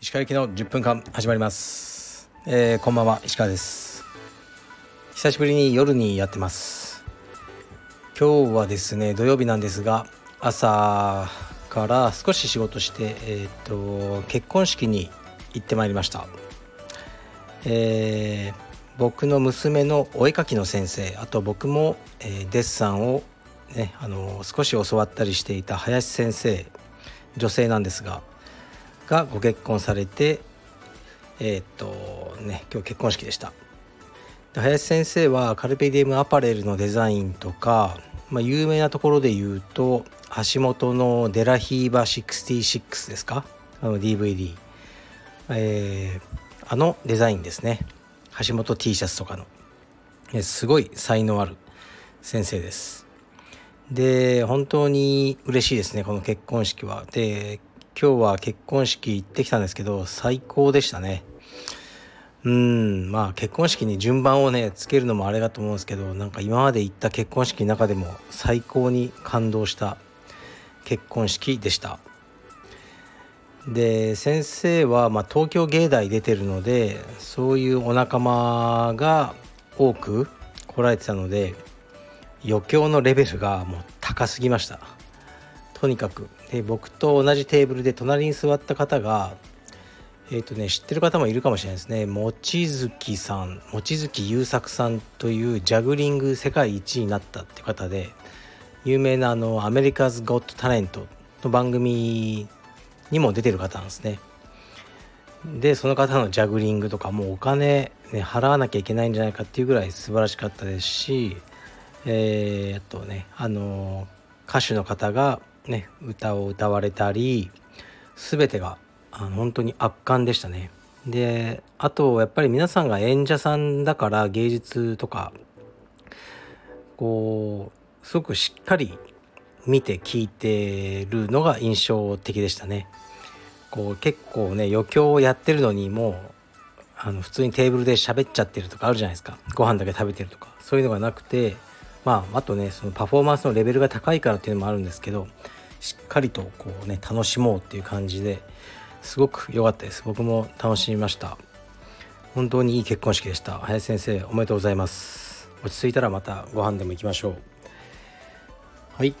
石川行きの10分間始まります、えー、こんばんは石川です。久しぶりに夜にやってます。今日はですね土曜日なんですが朝から少し仕事してえっ、と結婚式に行ってまいりました。えー、僕の娘のお絵描きの先生あと僕も、えーデッサンをねあの少し教わったりしていた林先生女性なんですががご結婚されてえーっとね今日結婚式でした。で林先生はカルペディエムアパレルのデザインとか、まあ、有名なところで言うと橋本のデラヒーバ66ですか？あの DVD、えーあのデザインですね。橋本 T シャツとかの。えすごい才能ある先生です。で本当に嬉しいですねこの結婚式は。で今日は結婚式行ってきたんですけど最高でしたね。うんまあ結婚式に順番をねつけるのもあれだと思うんですけどなんか今まで行った結婚式の中でも最高に感動した結婚式でした。で先生は、まあ、東京芸大出てるのでそういうお仲間が多く来られてたので余興のレベルがもう高すぎました。とにかく。で僕と同じテーブルで隣に座った方がえっ、とね知ってる方もいるかもしれないですね。望月さん望月優作さんというジャグリング世界一になったって方で有名なあのアメリカズ・ゴット・タレントの番組にも出てる方なんですね。でその方のジャグリングとかもうお金、ね、払わなきゃいけないんじゃないかっていうぐらい素晴らしかったですしえー、あとねあの歌手の方がね歌を歌われたり全てがあの本当に圧巻でしたね。であとやっぱり皆さんが演者さんだから芸術とかこうすごくしっかり見て聞いてるのが印象的でしたね。こう結構ね余興をやってるのにもうあの普通にテーブルで喋っちゃってるとかあるじゃないですか。ご飯だけ食べてるとか。そういうのがなくてまああとねそのパフォーマンスのレベルが高いからっていうのもあるんですけどしっかりとこうね楽しもうっていう感じですごく良かったです。僕も楽しみました。本当にいい結婚式でした。林先生おめでとうございます。落ち着いたらまたご飯でも行きましょう。はい。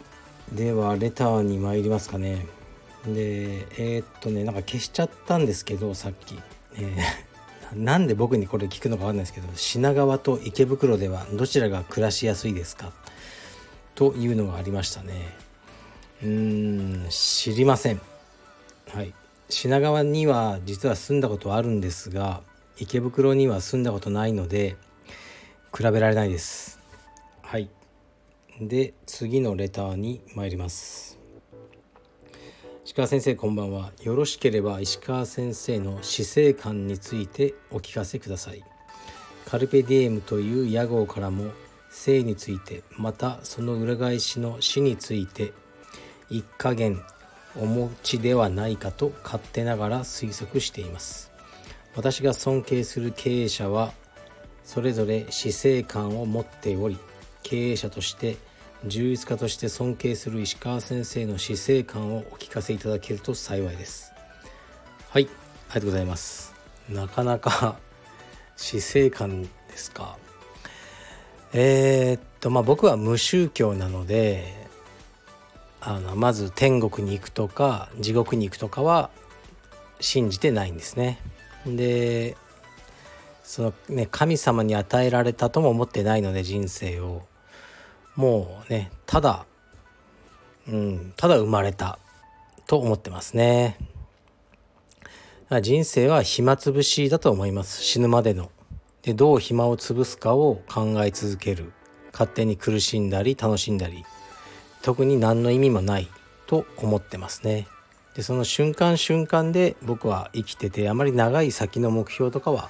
ではレターに参りますかね。でえーっとねなんか消しちゃったんですけどさっき、えーなんで僕にこれ聞くのかわかんないですけど品川と池袋ではどちらが暮らしやすいですか？というのがありましたね。うーん知りません。はい。品川には実は住んだことあるんですが池袋には住んだことないので比べられないです。はい。で次のレターに参ります。石川先生こんばんは。よろしければ石川先生の死生観についてお聞かせください。カルペディエムという屋号からも生についてまたその裏返しの死について一加減お持ちではないかと勝手ながら推測しています。私が尊敬する経営者はそれぞれ死生観を持っており経営者として充実家として尊敬する石川先生の死生観をお聞かせいただけると幸いです。はいありがとうございます。なかなか 死生観ですか？えー、っとまあ僕は無宗教なのであのまず天国に行くとか地獄に行くとかは信じてないんですね。でそのね神様に与えられたとも思ってないので人生を。もうねただうんただ生まれたと思ってますね。人生は暇つぶしだと思います。死ぬまでの。でどう暇を潰すかを考え続ける。勝手に苦しんだり楽しんだり。特に何の意味もないと思ってますね。でその瞬間瞬間で僕は生きててあまり長い先の目標とかは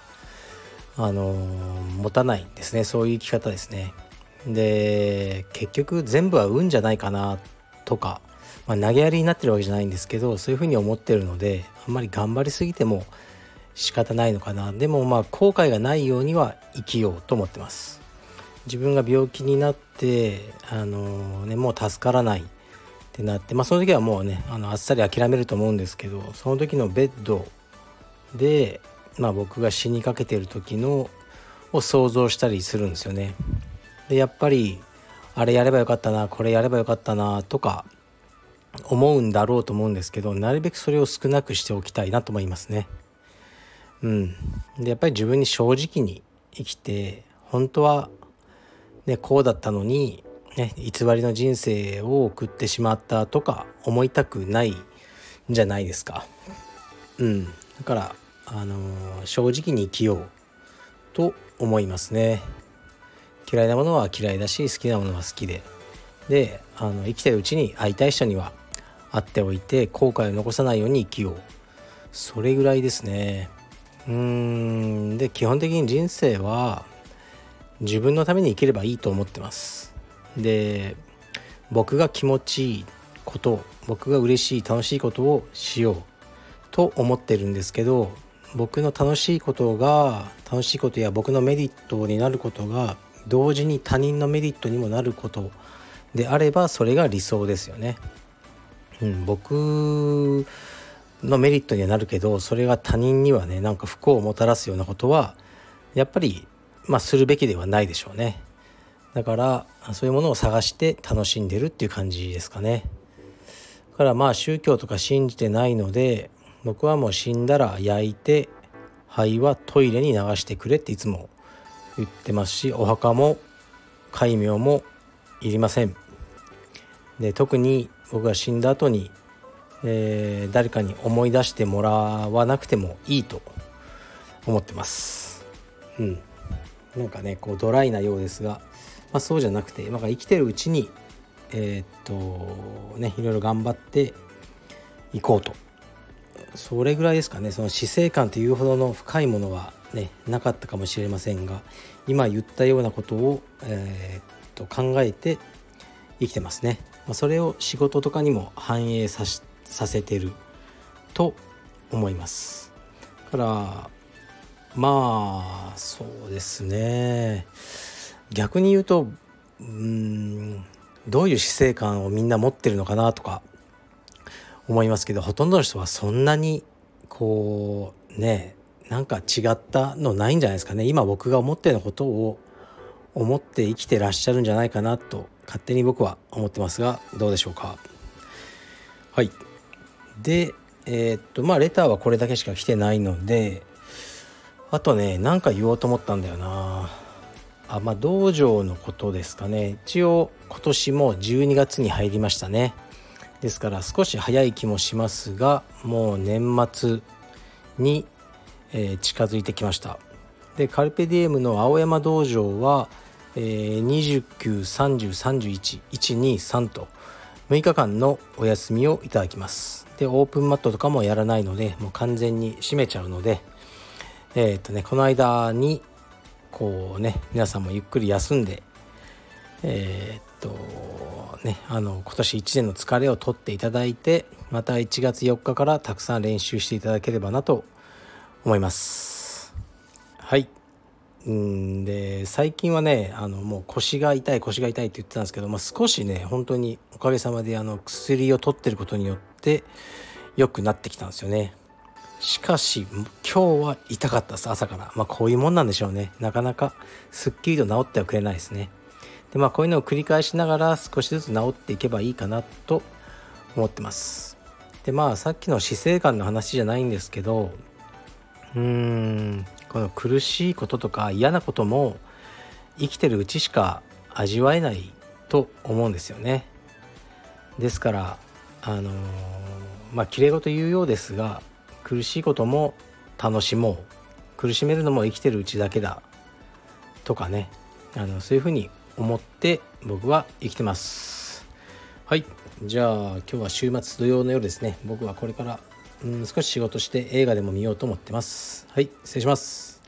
あのー持たないんですね。そういう生き方ですね。で結局全部は運じゃないかなとか、まあ、投げやりになってるわけじゃないんですけどそういうふうに思ってるのであんまり頑張りすぎても仕方ないのかなでもまあ後悔がないようには生きようと思ってます自分が病気になってあの、ね、もう助からないってなって、まあ、その時はもうねあのあっさり諦めると思うんですけどその時のベッドで、まあ、僕が死にかけてる時のを想像したりするんですよね。でやっぱりあれやればよかったなこれやればよかったなとか思うんだろうと思うんですけどなるべくそれを少なくしておきたいなと思いますね。うん、でやっぱり自分に正直に生きて本当は、ね、こうだったのに、ね、偽りの人生を送ってしまったとか思いたくないんじゃないですか。うん、だから、あのー、正直に生きようと思いますね。嫌いなものは嫌いだし好きなものは好きで。であの生きてるうちに会いたい人には会っておいて後悔を残さないように生きよう。それぐらいですね。うーん。で基本的に人生は自分のために生きればいいと思ってます。で僕が気持ちいいこと僕が嬉しい楽しいことをしようと思ってるんですけど僕の楽しいことが楽しいことや僕のメリットになることが同時に他人のメリットにもなることであればそれが理想ですよね。うん、僕のメリットにはなるけどそれが他人にはねなんか不幸をもたらすようなことはやっぱりまあするべきではないでしょうね。だからそういうものを探して楽しんでるっていう感じですかね。だからまあ宗教とか信じてないので僕はもう死んだら焼いて灰はトイレに流してくれっていつも言ってますしお墓も戒名もいりません。で特に僕が死んだ後に、えー、誰かに思い出してもらわなくてもいいと思ってます。うん。なんかねこうドライなようですが、まあ、そうじゃなくて、まあ、生きてるうちにえー、っとねいろいろ頑張っていこうと。それぐらいですかねその死生観というほどの深いものはねなかったかもしれませんが今言ったようなことを、えー、と考えて生きてますね。まあそれを仕事とかにも反映ささせてると思います。からまあそうですね逆に言うとうんどういう死生観をみんな持ってるのかなとか思いますけどほとんどの人はそんなにこうねなんか違ったのないんじゃないですかね。今僕が思ってることを思って生きてらっしゃるんじゃないかなと勝手に僕は思ってますがどうでしょうか。はい。でえー、っとまあレターはこれだけしか来てないのであとね何か言おうと思ったんだよな。あまあ道場のことですかね。一応今年も12月に入りましたね。ですから少し早い気もしますがもう年末にえ、近づいてきました。でカルペディエムの青山道場は、えー、293031123と6日間のお休みをいただきます。でオープンマットとかもやらないのでもう完全に閉めちゃうのでえー、っとねこの間にこうね皆さんもゆっくり休んでえー、っとねあの今年1年の疲れを取っていただいてまた1月4日からたくさん練習していただければなと思います。はい。うんで最近はねあのもう腰が痛い腰が痛いって言ってたんですけど、まあ、少しね本当におかげさまであの薬を取ってることによって良くなってきたんですよね。しかし今日は痛かったです朝から。まあこういうもんなんでしょうね。なかなかすっきりと治ってはくれないですね。でまあこういうのを繰り返しながら少しずつ治っていけばいいかなと思ってます。でまあさっきの死生観の話じゃないんですけどうーんこの苦しいこととか嫌なことも生きてるうちしか味わえないと思うんですよね。ですからあのー、まあきれい事言うようですが苦しいことも楽しもう。苦しめるのも生きてるうちだけだ。とかね。あのそういうふうに思って僕は生きてます。はい。じゃあ今日は週末土曜の夜ですね。僕はこれからうん少し仕事して映画でも見ようと思ってます。はい失礼します。